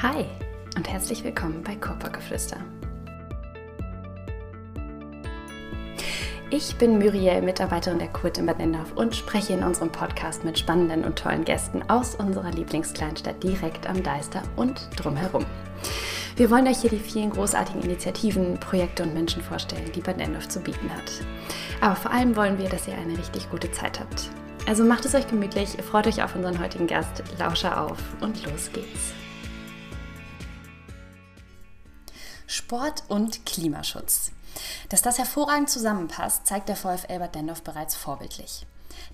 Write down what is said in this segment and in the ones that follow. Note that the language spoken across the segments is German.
Hi und herzlich willkommen bei Körpergeflüster. Ich bin Muriel, Mitarbeiterin der Kurt in Bad Nendorf und spreche in unserem Podcast mit spannenden und tollen Gästen aus unserer Lieblingskleinstadt direkt am Deister und drumherum. Wir wollen euch hier die vielen großartigen Initiativen, Projekte und Menschen vorstellen, die Bad Nendorf zu bieten hat. Aber vor allem wollen wir, dass ihr eine richtig gute Zeit habt. Also macht es euch gemütlich, freut euch auf unseren heutigen Gast, Lauscher auf und los geht's. Sport und Klimaschutz. Dass das hervorragend zusammenpasst, zeigt der VfL Bad Dendorf bereits vorbildlich.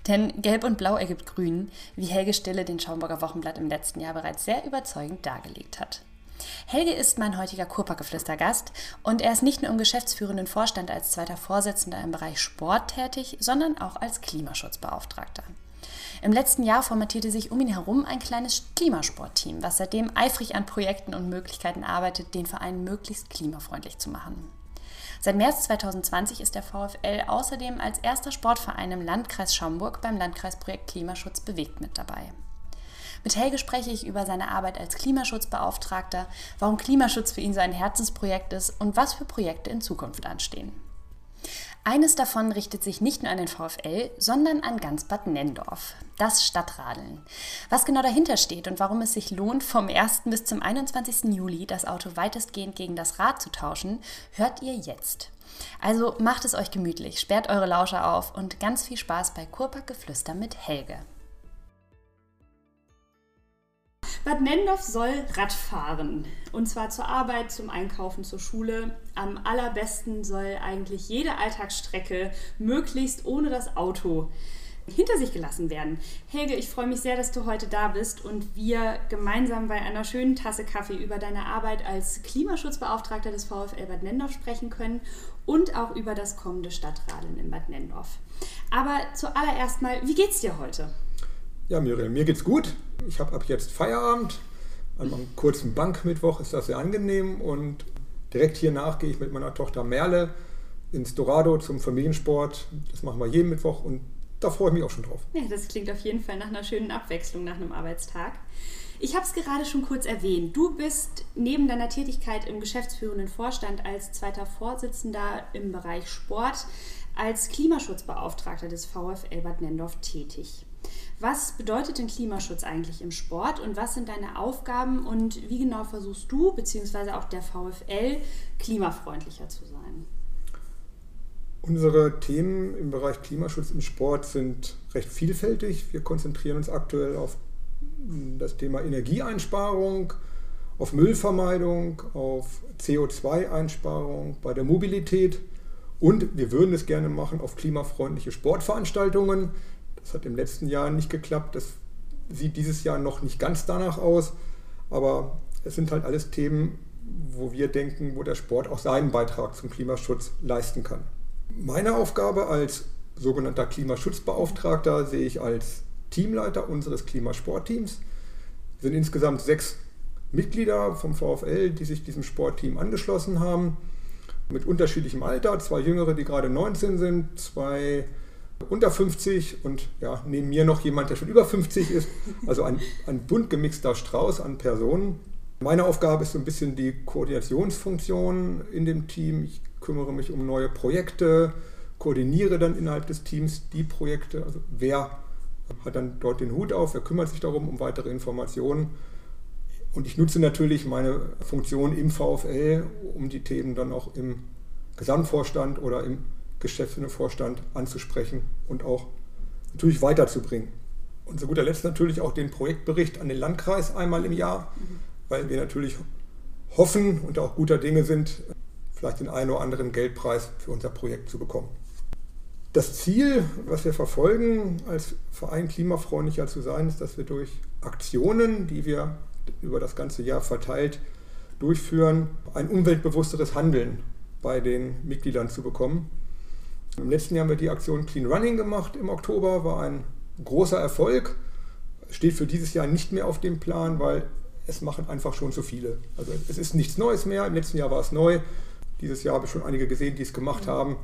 Denn Gelb und Blau ergibt Grün, wie Helge Stille den Schaumburger Wochenblatt im letzten Jahr bereits sehr überzeugend dargelegt hat. Helge ist mein heutiger Kurparkgeflüster-Gast und er ist nicht nur im geschäftsführenden Vorstand als zweiter Vorsitzender im Bereich Sport tätig, sondern auch als Klimaschutzbeauftragter. Im letzten Jahr formatierte sich um ihn herum ein kleines Klimasportteam, was seitdem eifrig an Projekten und Möglichkeiten arbeitet, den Verein möglichst klimafreundlich zu machen. Seit März 2020 ist der VfL außerdem als erster Sportverein im Landkreis Schaumburg beim Landkreisprojekt Klimaschutz bewegt mit dabei. Mit Helge spreche ich über seine Arbeit als Klimaschutzbeauftragter, warum Klimaschutz für ihn so ein Herzensprojekt ist und was für Projekte in Zukunft anstehen. Eines davon richtet sich nicht nur an den VfL, sondern an ganz Bad Nendorf, das Stadtradeln. Was genau dahinter steht und warum es sich lohnt, vom 1. bis zum 21. Juli das Auto weitestgehend gegen das Rad zu tauschen, hört ihr jetzt. Also macht es euch gemütlich, sperrt eure Lauscher auf und ganz viel Spaß bei Kurpack Geflüster mit Helge. Bad Nendorf soll Rad fahren. Und zwar zur Arbeit, zum Einkaufen, zur Schule. Am allerbesten soll eigentlich jede Alltagsstrecke möglichst ohne das Auto hinter sich gelassen werden. Helge, ich freue mich sehr, dass du heute da bist und wir gemeinsam bei einer schönen Tasse Kaffee über deine Arbeit als Klimaschutzbeauftragter des VfL Bad Nendorf sprechen können und auch über das kommende Stadtradeln in Bad Nendorf. Aber zuallererst mal, wie geht's dir heute? Ja, Muriel, mir geht's gut. Ich habe ab jetzt Feierabend. An einem kurzen Bankmittwoch ist das sehr angenehm und direkt hiernach gehe ich mit meiner Tochter Merle ins Dorado zum Familiensport. Das machen wir jeden Mittwoch und da freue ich mich auch schon drauf. Ja, das klingt auf jeden Fall nach einer schönen Abwechslung nach einem Arbeitstag. Ich habe es gerade schon kurz erwähnt. Du bist neben deiner Tätigkeit im geschäftsführenden Vorstand als zweiter Vorsitzender im Bereich Sport als Klimaschutzbeauftragter des VfL Bad Nendorf tätig. Was bedeutet denn Klimaschutz eigentlich im Sport und was sind deine Aufgaben und wie genau versuchst du bzw. auch der VfL klimafreundlicher zu sein? Unsere Themen im Bereich Klimaschutz im Sport sind recht vielfältig. Wir konzentrieren uns aktuell auf das Thema Energieeinsparung, auf Müllvermeidung, auf CO2-Einsparung bei der Mobilität und wir würden es gerne machen auf klimafreundliche Sportveranstaltungen. Das hat im letzten Jahr nicht geklappt. Das sieht dieses Jahr noch nicht ganz danach aus. Aber es sind halt alles Themen, wo wir denken, wo der Sport auch seinen Beitrag zum Klimaschutz leisten kann. Meine Aufgabe als sogenannter Klimaschutzbeauftragter sehe ich als Teamleiter unseres Klimasportteams. Wir sind insgesamt sechs Mitglieder vom VfL, die sich diesem Sportteam angeschlossen haben, mit unterschiedlichem Alter. Zwei Jüngere, die gerade 19 sind, zwei unter 50 und ja, neben mir noch jemand, der schon über 50 ist. Also ein, ein bunt gemixter Strauß an Personen. Meine Aufgabe ist so ein bisschen die Koordinationsfunktion in dem Team. Ich kümmere mich um neue Projekte, koordiniere dann innerhalb des Teams die Projekte. Also wer hat dann dort den Hut auf, wer kümmert sich darum um weitere Informationen. Und ich nutze natürlich meine Funktion im VfL, um die Themen dann auch im Gesamtvorstand oder im geschäftsführenden Vorstand anzusprechen und auch natürlich weiterzubringen. Und zu guter Letzt natürlich auch den Projektbericht an den Landkreis einmal im Jahr, weil wir natürlich hoffen und auch guter Dinge sind, vielleicht den einen oder anderen Geldpreis für unser Projekt zu bekommen. Das Ziel, was wir verfolgen, als Verein klimafreundlicher zu sein, ist, dass wir durch Aktionen, die wir über das ganze Jahr verteilt durchführen, ein umweltbewussteres Handeln bei den Mitgliedern zu bekommen. Im letzten Jahr haben wir die Aktion Clean Running gemacht im Oktober, war ein großer Erfolg. Steht für dieses Jahr nicht mehr auf dem Plan, weil es machen einfach schon zu viele. Also es ist nichts Neues mehr. Im letzten Jahr war es neu. Dieses Jahr habe ich schon einige gesehen, die es gemacht haben.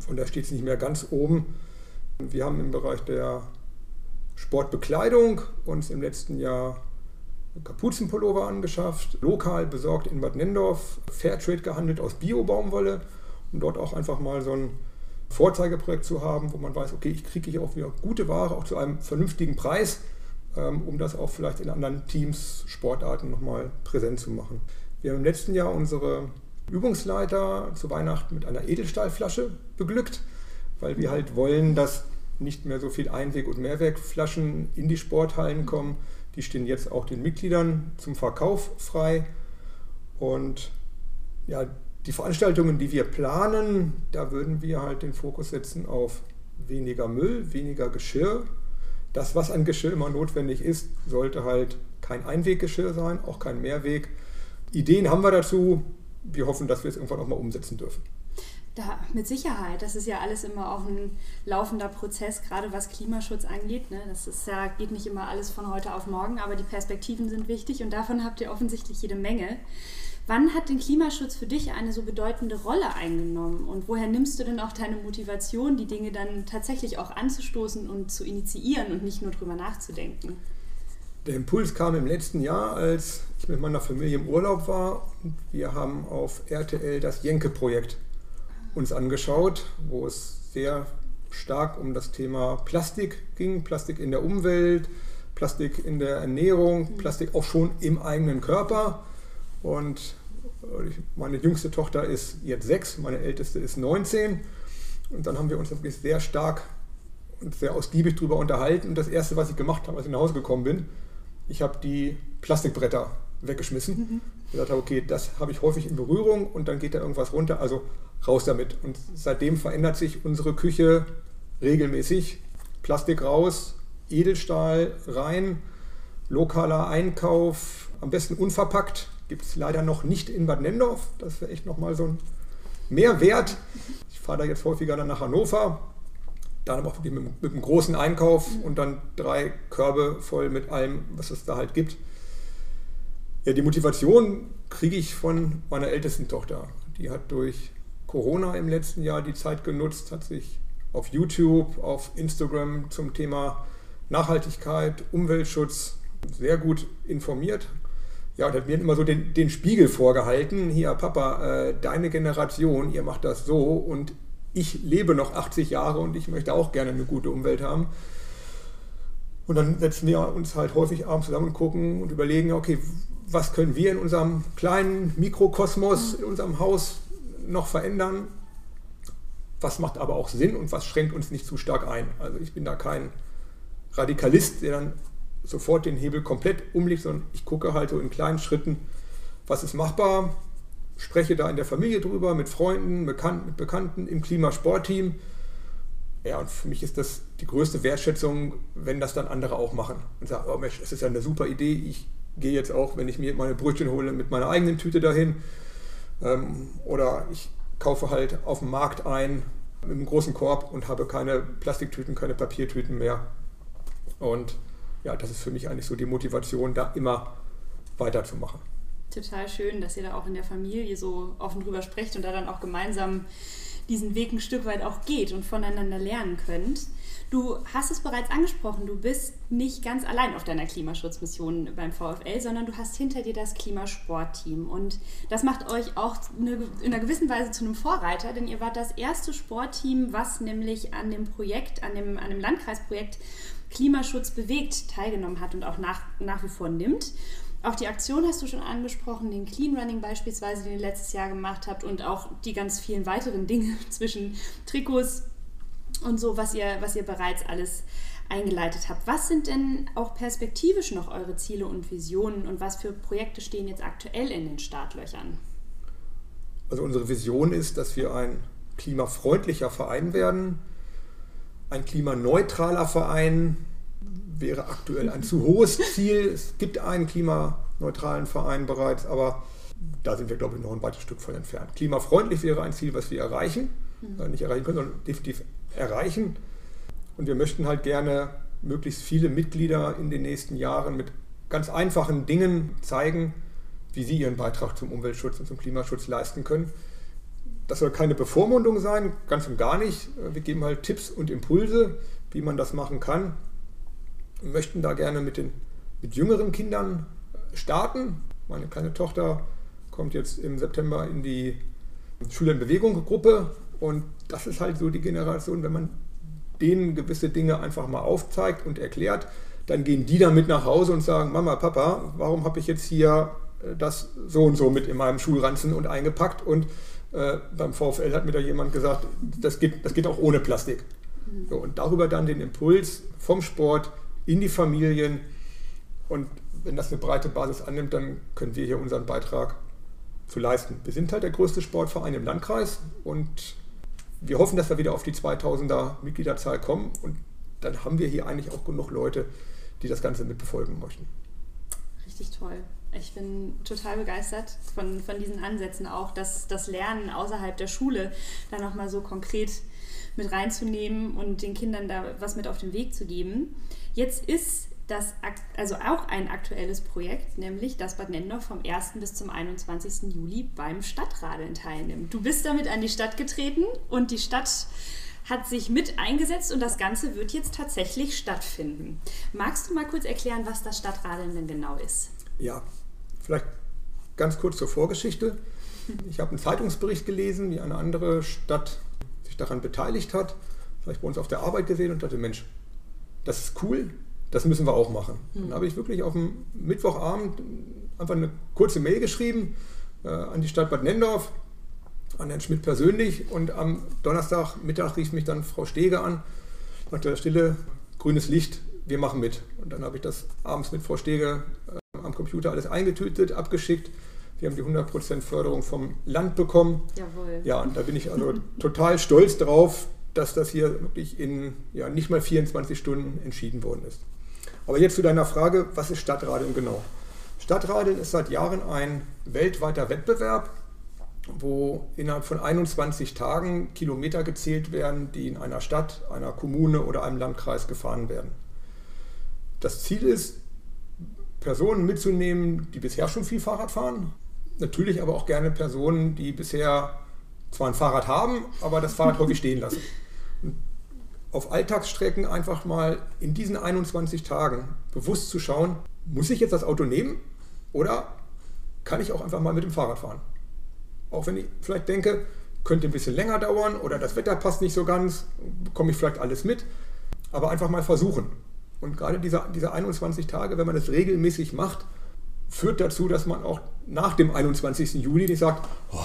Von daher steht es nicht mehr ganz oben. Wir haben im Bereich der Sportbekleidung uns im letzten Jahr Kapuzenpullover angeschafft, lokal besorgt in Bad Nendorf, Fairtrade gehandelt aus Bio-Baumwolle, um dort auch einfach mal so ein Vorzeigeprojekt zu haben, wo man weiß, okay, ich kriege hier auch wieder gute Ware, auch zu einem vernünftigen Preis, ähm, um das auch vielleicht in anderen Teams, Sportarten nochmal präsent zu machen. Wir haben im letzten Jahr unsere Übungsleiter zu Weihnachten mit einer Edelstahlflasche beglückt, weil wir halt wollen, dass nicht mehr so viel Einweg- und Mehrwegflaschen in die Sporthallen kommen. Die stehen jetzt auch den Mitgliedern zum Verkauf frei. Und ja, die Veranstaltungen, die wir planen, da würden wir halt den Fokus setzen auf weniger Müll, weniger Geschirr. Das, was an Geschirr immer notwendig ist, sollte halt kein Einweggeschirr sein, auch kein Mehrweg. Ideen haben wir dazu. Wir hoffen, dass wir es irgendwann auch mal umsetzen dürfen. Da, mit Sicherheit. Das ist ja alles immer auch ein laufender Prozess, gerade was Klimaschutz angeht. Ne? Das ist ja, geht nicht immer alles von heute auf morgen, aber die Perspektiven sind wichtig und davon habt ihr offensichtlich jede Menge. Wann hat denn Klimaschutz für dich eine so bedeutende Rolle eingenommen und woher nimmst du denn auch deine Motivation, die Dinge dann tatsächlich auch anzustoßen und zu initiieren und nicht nur drüber nachzudenken? Der Impuls kam im letzten Jahr, als ich mit meiner Familie im Urlaub war wir haben auf RTL das Jenke-Projekt uns angeschaut, wo es sehr stark um das Thema Plastik ging, Plastik in der Umwelt, Plastik in der Ernährung, Plastik auch schon im eigenen Körper. Und meine jüngste Tochter ist jetzt sechs, meine älteste ist 19. Und dann haben wir uns wirklich sehr stark und sehr ausgiebig darüber unterhalten. Und das Erste, was ich gemacht habe, als ich nach Hause gekommen bin, ich habe die Plastikbretter weggeschmissen. Mhm. Ich gesagt habe, okay, das habe ich häufig in Berührung und dann geht da irgendwas runter. Also raus damit. Und seitdem verändert sich unsere Küche regelmäßig. Plastik raus, Edelstahl rein, lokaler Einkauf, am besten unverpackt. Gibt es leider noch nicht in Bad Nendorf. Das wäre echt nochmal so ein Mehrwert. Ich fahre da jetzt häufiger dann nach Hannover. Dann aber auch mit, mit einem großen Einkauf und dann drei Körbe voll mit allem, was es da halt gibt. Ja, die Motivation kriege ich von meiner ältesten Tochter. Die hat durch Corona im letzten Jahr die Zeit genutzt, hat sich auf YouTube, auf Instagram zum Thema Nachhaltigkeit, Umweltschutz sehr gut informiert. Ja, und hat mir immer so den, den Spiegel vorgehalten. Hier, Papa, äh, deine Generation, ihr macht das so und ich lebe noch 80 Jahre und ich möchte auch gerne eine gute Umwelt haben. Und dann setzen wir uns halt häufig abends zusammen und gucken und überlegen, okay, was können wir in unserem kleinen Mikrokosmos, in unserem Haus noch verändern. Was macht aber auch Sinn und was schränkt uns nicht zu stark ein? Also ich bin da kein Radikalist, der dann sofort den Hebel komplett umlegt, sondern ich gucke halt so in kleinen Schritten, was ist machbar, spreche da in der Familie drüber, mit Freunden, Bekannten, mit Bekannten im Klimasportteam. Ja, und für mich ist das die größte Wertschätzung, wenn das dann andere auch machen und sagen, oh Mensch, das ist ja eine super Idee, ich gehe jetzt auch, wenn ich mir meine Brötchen hole, mit meiner eigenen Tüte dahin ähm, oder ich kaufe halt auf dem Markt ein mit einem großen Korb und habe keine Plastiktüten, keine Papiertüten mehr. Und ja, das ist für mich eigentlich so die Motivation, da immer weiterzumachen. Total schön, dass ihr da auch in der Familie so offen drüber sprecht und da dann auch gemeinsam diesen Weg ein Stück weit auch geht und voneinander lernen könnt. Du hast es bereits angesprochen, du bist nicht ganz allein auf deiner Klimaschutzmission beim VfL, sondern du hast hinter dir das Klimasportteam. Und das macht euch auch in einer gewissen Weise zu einem Vorreiter, denn ihr wart das erste Sportteam, was nämlich an dem Projekt, an dem, an dem Landkreisprojekt Klimaschutz bewegt teilgenommen hat und auch nach, nach wie vor nimmt. Auch die Aktion hast du schon angesprochen, den Clean Running beispielsweise, den ihr letztes Jahr gemacht habt und auch die ganz vielen weiteren Dinge zwischen Trikots, und so, was ihr, was ihr bereits alles eingeleitet habt. Was sind denn auch perspektivisch noch eure Ziele und Visionen und was für Projekte stehen jetzt aktuell in den Startlöchern? Also unsere Vision ist, dass wir ein klimafreundlicher Verein werden. Ein klimaneutraler Verein wäre aktuell ein zu hohes Ziel. Es gibt einen klimaneutralen Verein bereits, aber da sind wir, glaube ich, noch ein weites Stück von entfernt. Klimafreundlich wäre ein Ziel, was wir erreichen, mhm. nicht erreichen können, sondern definitiv erreichen. Und wir möchten halt gerne möglichst viele Mitglieder in den nächsten Jahren mit ganz einfachen Dingen zeigen, wie sie ihren Beitrag zum Umweltschutz und zum Klimaschutz leisten können. Das soll keine Bevormundung sein, ganz und gar nicht. Wir geben halt Tipps und Impulse, wie man das machen kann. Wir möchten da gerne mit den mit jüngeren Kindern starten. Meine kleine Tochter kommt jetzt im September in die Schüler in Bewegung Gruppe und das ist halt so die Generation, wenn man denen gewisse Dinge einfach mal aufzeigt und erklärt, dann gehen die damit nach Hause und sagen, Mama, Papa, warum habe ich jetzt hier äh, das so und so mit in meinem Schulranzen und eingepackt und äh, beim VfL hat mir da jemand gesagt, das geht, das geht auch ohne Plastik. Mhm. So, und darüber dann den Impuls vom Sport in die Familien und wenn das eine breite Basis annimmt, dann können wir hier unseren Beitrag zu leisten. Wir sind halt der größte Sportverein im Landkreis und wir hoffen, dass wir wieder auf die 2000er Mitgliederzahl kommen und dann haben wir hier eigentlich auch genug Leute, die das Ganze mitbefolgen möchten. Richtig toll. Ich bin total begeistert von, von diesen Ansätzen auch, dass das Lernen außerhalb der Schule da nochmal so konkret mit reinzunehmen und den Kindern da was mit auf den Weg zu geben. Jetzt ist das also auch ein aktuelles Projekt, nämlich dass Bad Nendorf vom 1. bis zum 21. Juli beim Stadtradeln teilnimmt. Du bist damit an die Stadt getreten und die Stadt hat sich mit eingesetzt und das Ganze wird jetzt tatsächlich stattfinden. Magst du mal kurz erklären, was das Stadtradeln denn genau ist? Ja, vielleicht ganz kurz zur Vorgeschichte. Ich habe einen Zeitungsbericht gelesen, wie eine andere Stadt sich daran beteiligt hat. Vielleicht bei uns auf der Arbeit gesehen und dachte, Mensch, das ist cool, das müssen wir auch machen. Mhm. Dann habe ich wirklich auf dem Mittwochabend einfach eine kurze Mail geschrieben äh, an die Stadt Bad Nendorf, an Herrn Schmidt persönlich und am Donnerstagmittag rief mich dann Frau Stege an, sagte, Stille, grünes Licht, wir machen mit. Und dann habe ich das abends mit Frau Stege äh, am Computer alles eingetütet, abgeschickt. Wir haben die 100% Förderung vom Land bekommen. Jawohl. Ja, und da bin ich also total stolz drauf, dass das hier wirklich in ja, nicht mal 24 Stunden entschieden worden ist. Aber jetzt zu deiner Frage, was ist Stadtradeln genau? Stadtradeln ist seit Jahren ein weltweiter Wettbewerb, wo innerhalb von 21 Tagen Kilometer gezählt werden, die in einer Stadt, einer Kommune oder einem Landkreis gefahren werden. Das Ziel ist, Personen mitzunehmen, die bisher schon viel Fahrrad fahren, natürlich aber auch gerne Personen, die bisher zwar ein Fahrrad haben, aber das Fahrrad häufig stehen lassen. Und auf Alltagsstrecken einfach mal in diesen 21 Tagen bewusst zu schauen, muss ich jetzt das Auto nehmen oder kann ich auch einfach mal mit dem Fahrrad fahren? Auch wenn ich vielleicht denke, könnte ein bisschen länger dauern oder das Wetter passt nicht so ganz, bekomme ich vielleicht alles mit, aber einfach mal versuchen. Und gerade diese, diese 21 Tage, wenn man das regelmäßig macht, führt dazu, dass man auch nach dem 21. Juli nicht sagt, oh,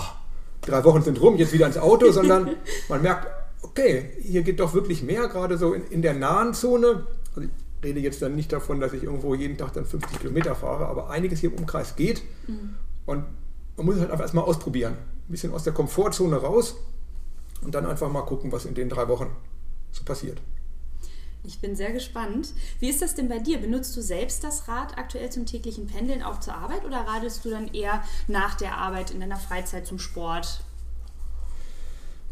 drei Wochen sind rum, jetzt wieder ins Auto, sondern man merkt, okay, hier geht doch wirklich mehr, gerade so in, in der nahen Zone. Also ich rede jetzt dann nicht davon, dass ich irgendwo jeden Tag dann 50 Kilometer fahre, aber einiges hier im Umkreis geht. Mhm. Und man muss es halt einfach erstmal ausprobieren. Ein bisschen aus der Komfortzone raus und dann einfach mal gucken, was in den drei Wochen so passiert. Ich bin sehr gespannt. Wie ist das denn bei dir? Benutzt du selbst das Rad aktuell zum täglichen Pendeln auch zur Arbeit oder radelst du dann eher nach der Arbeit in deiner Freizeit zum Sport?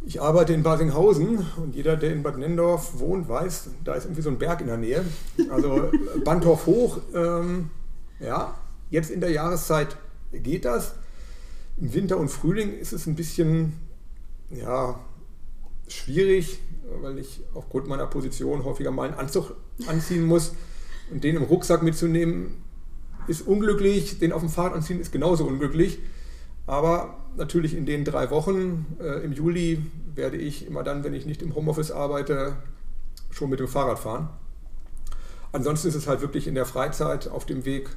Ich arbeite in Basinghausen und jeder, der in Bad Nendorf wohnt, weiß, da ist irgendwie so ein Berg in der Nähe. Also Bandorf hoch. Ähm, ja, jetzt in der Jahreszeit geht das. Im Winter und Frühling ist es ein bisschen ja, schwierig, weil ich aufgrund meiner Position häufiger mal einen Anzug anziehen muss. Und den im Rucksack mitzunehmen, ist unglücklich. Den auf dem Fahrrad anziehen ist genauso unglücklich. Aber natürlich in den drei Wochen äh, im Juli werde ich immer dann, wenn ich nicht im Homeoffice arbeite, schon mit dem Fahrrad fahren. Ansonsten ist es halt wirklich in der Freizeit auf dem Weg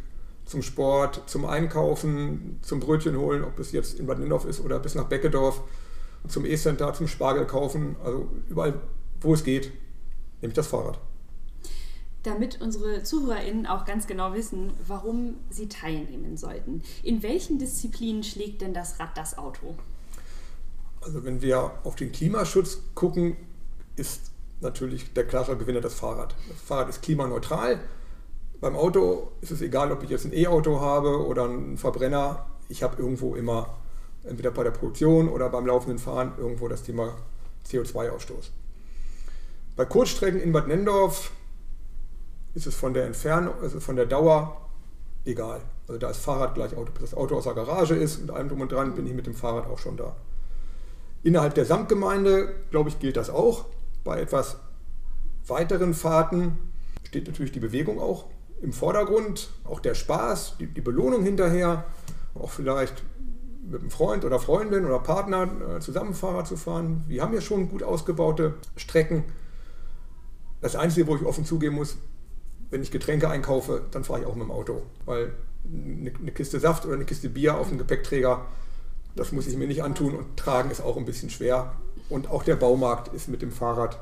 zum Sport, zum Einkaufen, zum Brötchen holen, ob es jetzt in Bad Nindorf ist oder bis nach Beckedorf, zum E-Center, zum Spargel kaufen, also überall, wo es geht, nehme ich das Fahrrad damit unsere ZuhörerInnen auch ganz genau wissen, warum sie teilnehmen sollten. In welchen Disziplinen schlägt denn das Rad das Auto? Also wenn wir auf den Klimaschutz gucken, ist natürlich der klare Gewinner das Fahrrad. Das Fahrrad ist klimaneutral. Beim Auto ist es egal, ob ich jetzt ein E-Auto habe oder einen Verbrenner. Ich habe irgendwo immer, entweder bei der Produktion oder beim laufenden Fahren, irgendwo das Thema CO2-Ausstoß. Bei Kurzstrecken in Bad Nendorf ist es von der Entfernung, also von der Dauer egal. Also da ist Fahrrad gleich Auto. Bis das Auto aus der Garage ist und allem drum und dran, bin ich mit dem Fahrrad auch schon da. Innerhalb der Samtgemeinde, glaube ich, gilt das auch. Bei etwas weiteren Fahrten steht natürlich die Bewegung auch im Vordergrund, auch der Spaß, die, die Belohnung hinterher, auch vielleicht mit einem Freund oder Freundin oder Partner äh, zusammen Fahrrad zu fahren. Wir haben ja schon gut ausgebaute Strecken. Das Einzige, wo ich offen zugeben muss, wenn ich Getränke einkaufe, dann fahre ich auch mit dem Auto. Weil eine Kiste Saft oder eine Kiste Bier auf dem Gepäckträger, das muss ich mir nicht antun und tragen ist auch ein bisschen schwer. Und auch der Baumarkt ist mit dem Fahrrad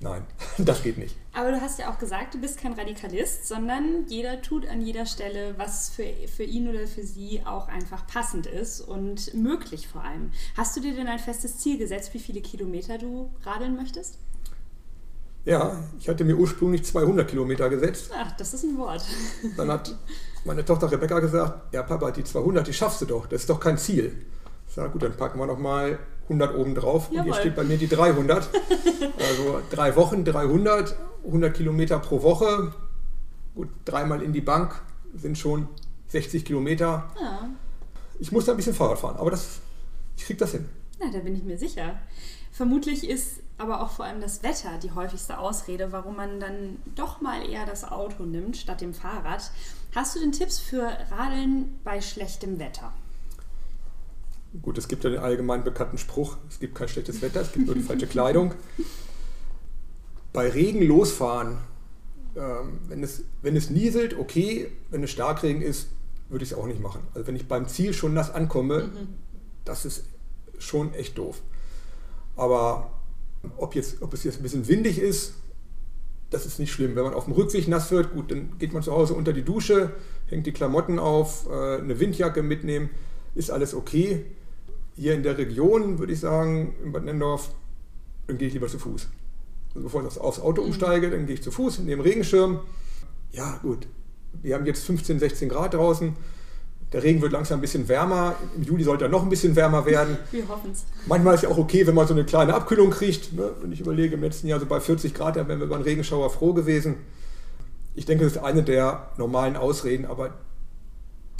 Nein, das geht nicht. Aber du hast ja auch gesagt, du bist kein Radikalist, sondern jeder tut an jeder Stelle, was für, für ihn oder für sie auch einfach passend ist und möglich vor allem. Hast du dir denn ein festes Ziel gesetzt, wie viele Kilometer du radeln möchtest? Ja, ich hatte mir ursprünglich 200 Kilometer gesetzt. Ach, das ist ein Wort. Dann hat meine Tochter Rebecca gesagt, ja Papa, die 200, die schaffst du doch, das ist doch kein Ziel. Ich sage, gut, dann packen wir noch mal 100 oben drauf und hier steht bei mir die 300. Also drei Wochen, 300, 100 Kilometer pro Woche. Gut, dreimal in die Bank sind schon 60 Kilometer. Ja. Ich muss da ein bisschen Fahrrad fahren, aber das, ich kriege das hin. Na, da bin ich mir sicher. Vermutlich ist aber auch vor allem das Wetter die häufigste Ausrede, warum man dann doch mal eher das Auto nimmt statt dem Fahrrad. Hast du denn Tipps für Radeln bei schlechtem Wetter? Gut, es gibt ja den allgemein bekannten Spruch, es gibt kein schlechtes Wetter, es gibt nur die falsche Kleidung. Bei Regen losfahren, ähm, wenn, es, wenn es nieselt, okay, wenn es Starkregen ist, würde ich es auch nicht machen. Also wenn ich beim Ziel schon nass ankomme, mhm. das ist schon echt doof. Aber ob, jetzt, ob es jetzt ein bisschen windig ist, das ist nicht schlimm. Wenn man auf dem Rückweg nass wird, gut, dann geht man zu Hause unter die Dusche, hängt die Klamotten auf, äh, eine Windjacke mitnehmen, ist alles okay. Hier in der Region würde ich sagen, in Bad Nendorf, dann gehe ich lieber zu Fuß. Also bevor ich aufs Auto mhm. umsteige, dann gehe ich zu Fuß, nehme Regenschirm. Ja, gut. Wir haben jetzt 15, 16 Grad draußen. Der Regen wird langsam ein bisschen wärmer. Im Juli sollte er noch ein bisschen wärmer werden. Wir hoffen es. Manchmal ist es ja auch okay, wenn man so eine kleine Abkühlung kriegt. Ne? Wenn ich überlege, im letzten Jahr so bei 40 Grad, da wären wir über einen Regenschauer froh gewesen. Ich denke, das ist eine der normalen Ausreden, aber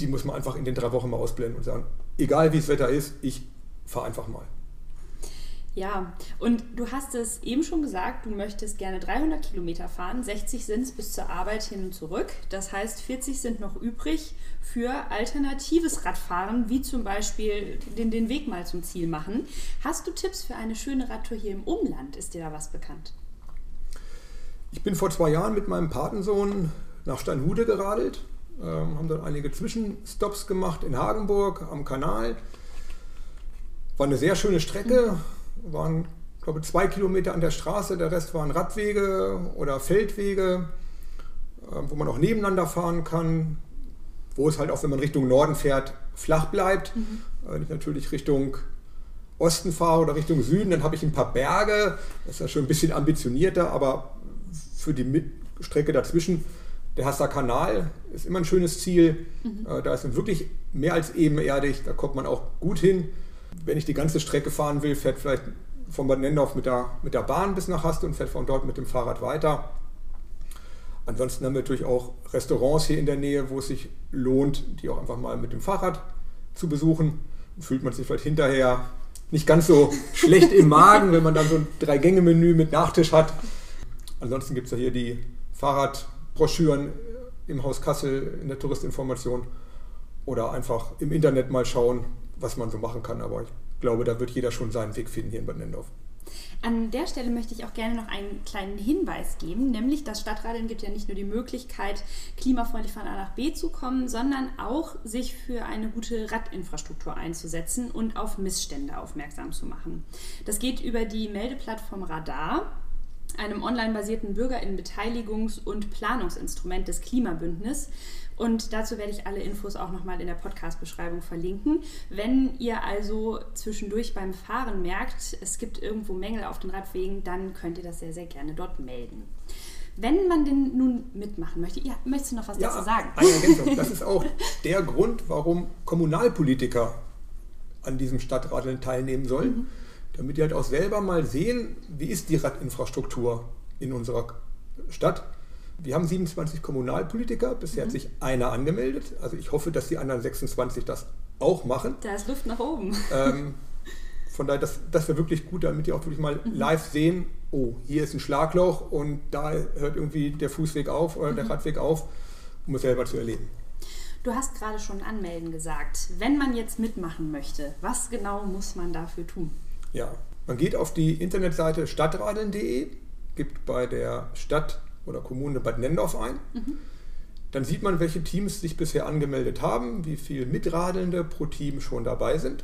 die muss man einfach in den drei Wochen mal ausblenden und sagen, egal wie das Wetter ist, ich fahre einfach mal. Ja, und du hast es eben schon gesagt, du möchtest gerne 300 Kilometer fahren, 60 sind es bis zur Arbeit hin und zurück. Das heißt, 40 sind noch übrig für alternatives Radfahren, wie zum Beispiel den, den Weg mal zum Ziel machen. Hast du Tipps für eine schöne Radtour hier im Umland? Ist dir da was bekannt? Ich bin vor zwei Jahren mit meinem Patensohn nach Steinhude geradelt ähm, haben dort einige Zwischenstops gemacht in Hagenburg am Kanal. War eine sehr schöne Strecke, waren, glaube ich, zwei Kilometer an der Straße, der Rest waren Radwege oder Feldwege, äh, wo man auch nebeneinander fahren kann, wo es halt auch, wenn man Richtung Norden fährt, flach bleibt. Mhm. Wenn ich natürlich Richtung Osten fahre oder Richtung Süden, dann habe ich ein paar Berge, das ist ja schon ein bisschen ambitionierter, aber für die Strecke dazwischen der Hasser Kanal ist immer ein schönes Ziel. Mhm. Äh, da ist wirklich mehr als ebenerdig, da kommt man auch gut hin. Wenn ich die ganze Strecke fahren will, fährt vielleicht von Bad Nendorf mit der, mit der Bahn bis nach Haste und fährt von dort mit dem Fahrrad weiter. Ansonsten haben wir natürlich auch Restaurants hier in der Nähe, wo es sich lohnt, die auch einfach mal mit dem Fahrrad zu besuchen. Fühlt man sich vielleicht hinterher nicht ganz so schlecht im Magen, wenn man dann so ein Drei-Gänge-Menü mit Nachtisch hat. Ansonsten gibt es ja hier die Fahrrad- Broschüren im Haus Kassel in der Touristinformation oder einfach im Internet mal schauen, was man so machen kann. Aber ich glaube, da wird jeder schon seinen Weg finden hier in Bad Nendorf. An der Stelle möchte ich auch gerne noch einen kleinen Hinweis geben, nämlich das Stadtradeln gibt ja nicht nur die Möglichkeit, klimafreundlich von A nach B zu kommen, sondern auch sich für eine gute Radinfrastruktur einzusetzen und auf Missstände aufmerksam zu machen. Das geht über die Meldeplattform Radar einem online-basierten Bürgerinnenbeteiligungs- und Planungsinstrument des Klimabündnis. Und dazu werde ich alle Infos auch nochmal in der Podcast-Beschreibung verlinken. Wenn ihr also zwischendurch beim Fahren merkt, es gibt irgendwo Mängel auf den Radwegen, dann könnt ihr das sehr, sehr gerne dort melden. Wenn man denn nun mitmachen möchte, ja, möchtest du noch was ja, dazu sagen? Eine Ergänzung. Das ist auch der Grund, warum Kommunalpolitiker an diesem Stadtradeln teilnehmen sollen. Mhm damit die halt auch selber mal sehen, wie ist die Radinfrastruktur in unserer Stadt. Wir haben 27 Kommunalpolitiker, bisher mhm. hat sich einer angemeldet. Also ich hoffe, dass die anderen 26 das auch machen. Da ist Luft nach oben. Ähm, von daher, das, das wäre wirklich gut, damit die auch wirklich mal mhm. live sehen, oh, hier ist ein Schlagloch und da hört irgendwie der Fußweg auf oder mhm. der Radweg auf. um es selber zu erleben. Du hast gerade schon Anmelden gesagt. Wenn man jetzt mitmachen möchte, was genau muss man dafür tun? Ja, man geht auf die Internetseite stadtradeln.de, gibt bei der Stadt oder Kommune Bad Nendorf ein. Mhm. Dann sieht man, welche Teams sich bisher angemeldet haben, wie viele Mitradelnde pro Team schon dabei sind.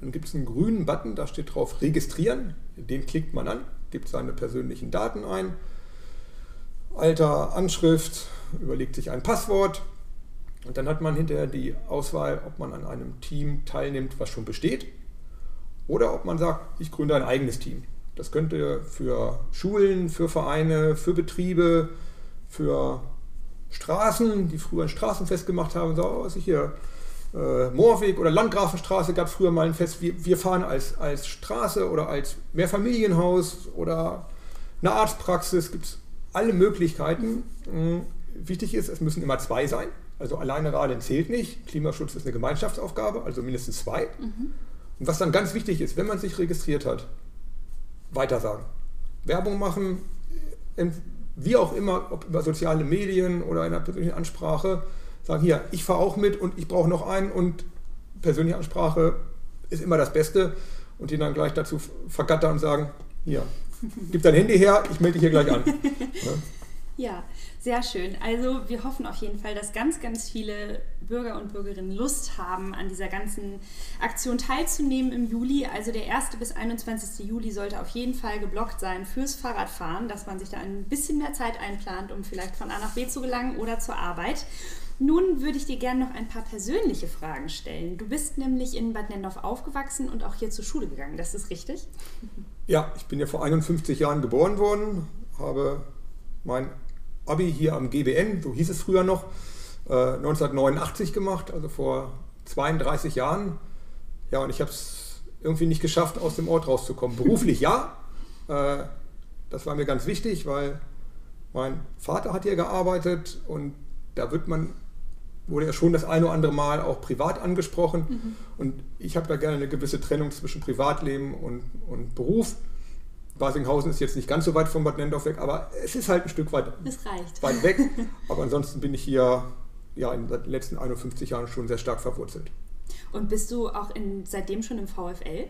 Dann gibt es einen grünen Button, da steht drauf Registrieren. Den klickt man an, gibt seine persönlichen Daten ein. Alter, Anschrift, überlegt sich ein Passwort. Und dann hat man hinterher die Auswahl, ob man an einem Team teilnimmt, was schon besteht, oder ob man sagt, ich gründe ein eigenes Team. Das könnte für Schulen, für Vereine, für Betriebe, für Straßen, die früher ein Straßenfest gemacht haben, so was ich hier, äh, Moorweg oder Landgrafenstraße gab früher mal ein Fest. Wir, wir fahren als, als Straße oder als Mehrfamilienhaus oder eine Arztpraxis, gibt es alle Möglichkeiten. Mhm. Wichtig ist, es müssen immer zwei sein. Also alleine Radeln zählt nicht. Klimaschutz ist eine Gemeinschaftsaufgabe, also mindestens zwei. Mhm. Und was dann ganz wichtig ist, wenn man sich registriert hat, weitersagen. Werbung machen, wie auch immer, ob über soziale Medien oder in einer persönlichen Ansprache, sagen, hier, ich fahre auch mit und ich brauche noch einen und persönliche Ansprache ist immer das Beste und die dann gleich dazu vergattern und sagen, hier, gib dein Handy her, ich melde dich hier gleich an. Ja. ja, sehr schön. Also wir hoffen auf jeden Fall, dass ganz, ganz viele Bürger und Bürgerinnen Lust haben, an dieser ganzen Aktion teilzunehmen im Juli. Also der 1. bis 21. Juli sollte auf jeden Fall geblockt sein fürs Fahrradfahren, dass man sich da ein bisschen mehr Zeit einplant, um vielleicht von A nach B zu gelangen oder zur Arbeit. Nun würde ich dir gerne noch ein paar persönliche Fragen stellen. Du bist nämlich in Bad Nendorf aufgewachsen und auch hier zur Schule gegangen. Das ist richtig? Ja, ich bin ja vor 51 Jahren geboren worden, habe mein Abi hier am GBN, so hieß es früher noch, 1989 äh, gemacht, also vor 32 Jahren. Ja, und ich habe es irgendwie nicht geschafft, aus dem Ort rauszukommen. Beruflich ja, äh, das war mir ganz wichtig, weil mein Vater hat hier gearbeitet und da wird man, wurde ja schon das eine oder andere Mal auch privat angesprochen. Mhm. Und ich habe da gerne eine gewisse Trennung zwischen Privatleben und, und Beruf. Basinghausen ist jetzt nicht ganz so weit von Bad Nendorf weg, aber es ist halt ein Stück weit, weit weg. Aber ansonsten bin ich hier ja, in den letzten 51 Jahren schon sehr stark verwurzelt. Und bist du auch in, seitdem schon im VfL?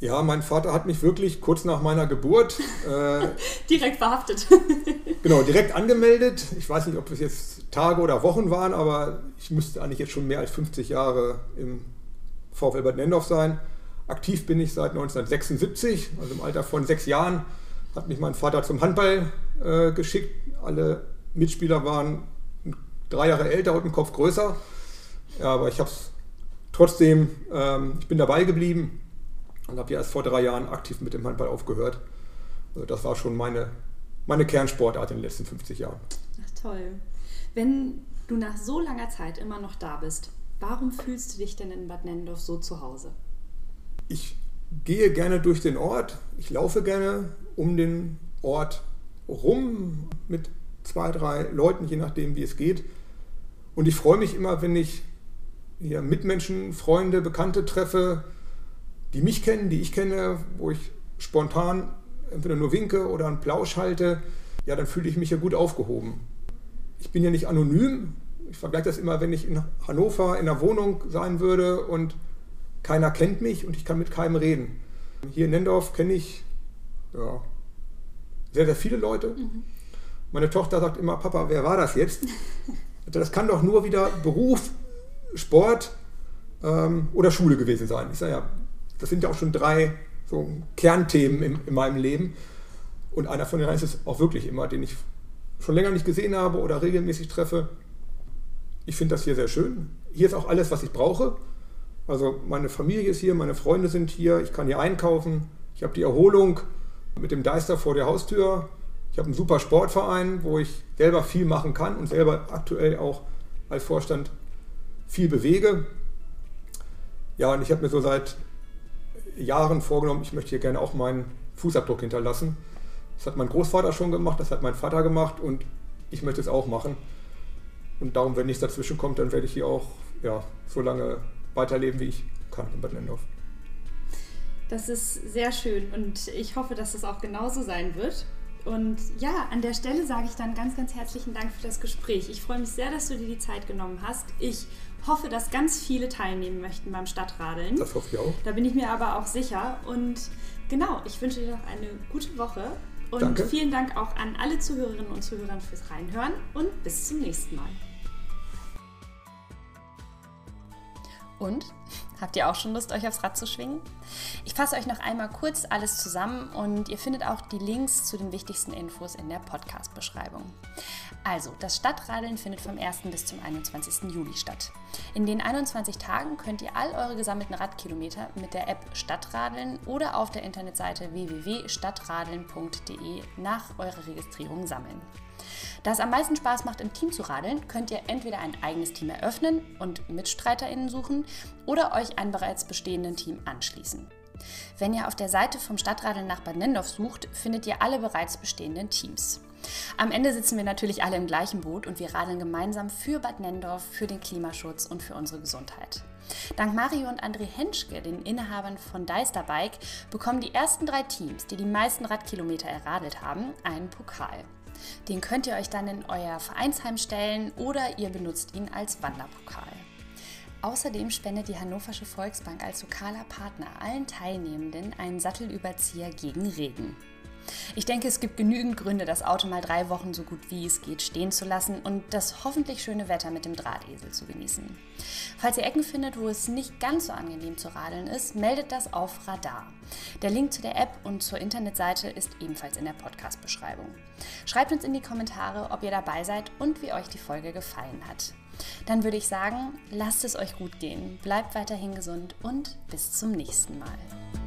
Ja, mein Vater hat mich wirklich kurz nach meiner Geburt äh, direkt verhaftet. genau, direkt angemeldet. Ich weiß nicht, ob es jetzt Tage oder Wochen waren, aber ich müsste eigentlich jetzt schon mehr als 50 Jahre im VfL Bad Nendorf sein. Aktiv bin ich seit 1976, also im Alter von sechs Jahren hat mich mein Vater zum Handball äh, geschickt. Alle Mitspieler waren drei Jahre älter und einen Kopf größer. Ja, aber ich habe es trotzdem, ähm, ich bin dabei geblieben und habe ja erst vor drei Jahren aktiv mit dem Handball aufgehört. Also das war schon meine, meine Kernsportart in den letzten 50 Jahren. Ach toll. Wenn du nach so langer Zeit immer noch da bist, warum fühlst du dich denn in Bad Nennendorf so zu Hause? Ich gehe gerne durch den Ort, ich laufe gerne um den Ort rum mit zwei, drei Leuten, je nachdem, wie es geht. Und ich freue mich immer, wenn ich hier Mitmenschen, Freunde, Bekannte treffe, die mich kennen, die ich kenne, wo ich spontan entweder nur winke oder einen Plausch halte, ja, dann fühle ich mich ja gut aufgehoben. Ich bin ja nicht anonym. Ich vergleiche das immer, wenn ich in Hannover in einer Wohnung sein würde und keiner kennt mich und ich kann mit keinem reden. Hier in Nendorf kenne ich ja, sehr, sehr viele Leute. Mhm. Meine Tochter sagt immer, Papa, wer war das jetzt? Das kann doch nur wieder Beruf, Sport ähm, oder Schule gewesen sein. Ich sage ja, das sind ja auch schon drei so Kernthemen in, in meinem Leben. Und einer von denen ist es auch wirklich immer, den ich schon länger nicht gesehen habe oder regelmäßig treffe. Ich finde das hier sehr schön. Hier ist auch alles, was ich brauche. Also meine Familie ist hier, meine Freunde sind hier, ich kann hier einkaufen, ich habe die Erholung mit dem Deister vor der Haustür. Ich habe einen super Sportverein, wo ich selber viel machen kann und selber aktuell auch als Vorstand viel bewege. Ja, und ich habe mir so seit Jahren vorgenommen, ich möchte hier gerne auch meinen Fußabdruck hinterlassen. Das hat mein Großvater schon gemacht, das hat mein Vater gemacht und ich möchte es auch machen. Und darum, wenn nichts dazwischen kommt, dann werde ich hier auch ja, so lange weiterleben, wie ich kann in Bad Nendorf. Das ist sehr schön und ich hoffe, dass es auch genauso sein wird. Und ja, an der Stelle sage ich dann ganz, ganz herzlichen Dank für das Gespräch. Ich freue mich sehr, dass du dir die Zeit genommen hast. Ich hoffe, dass ganz viele teilnehmen möchten beim Stadtradeln. Das hoffe ich auch. Da bin ich mir aber auch sicher. Und genau, ich wünsche dir noch eine gute Woche. Und Danke. vielen Dank auch an alle Zuhörerinnen und Zuhörer fürs Reinhören und bis zum nächsten Mal. Und? Habt ihr auch schon Lust, euch aufs Rad zu schwingen? Ich fasse euch noch einmal kurz alles zusammen und ihr findet auch die Links zu den wichtigsten Infos in der Podcast-Beschreibung. Also, das Stadtradeln findet vom 1. bis zum 21. Juli statt. In den 21 Tagen könnt ihr all eure gesammelten Radkilometer mit der App Stadtradeln oder auf der Internetseite www.stadtradeln.de nach eurer Registrierung sammeln. Da es am meisten Spaß macht, im Team zu radeln, könnt ihr entweder ein eigenes Team eröffnen und MitstreiterInnen suchen oder euch einem bereits bestehenden Team anschließen. Wenn ihr auf der Seite vom Stadtradeln nach Bad Nendorf sucht, findet ihr alle bereits bestehenden Teams. Am Ende sitzen wir natürlich alle im gleichen Boot und wir radeln gemeinsam für Bad Nendorf, für den Klimaschutz und für unsere Gesundheit. Dank Mario und André Henschke, den Inhabern von Deister Bike, bekommen die ersten drei Teams, die die meisten Radkilometer erradelt haben, einen Pokal. Den könnt ihr euch dann in euer Vereinsheim stellen oder ihr benutzt ihn als Wanderpokal. Außerdem spendet die Hannoversche Volksbank als lokaler Partner allen Teilnehmenden einen Sattelüberzieher gegen Regen. Ich denke, es gibt genügend Gründe, das Auto mal drei Wochen so gut wie es geht stehen zu lassen und das hoffentlich schöne Wetter mit dem Drahtesel zu genießen. Falls ihr Ecken findet, wo es nicht ganz so angenehm zu radeln ist, meldet das auf Radar. Der Link zu der App und zur Internetseite ist ebenfalls in der Podcast-Beschreibung. Schreibt uns in die Kommentare, ob ihr dabei seid und wie euch die Folge gefallen hat. Dann würde ich sagen, lasst es euch gut gehen, bleibt weiterhin gesund und bis zum nächsten Mal.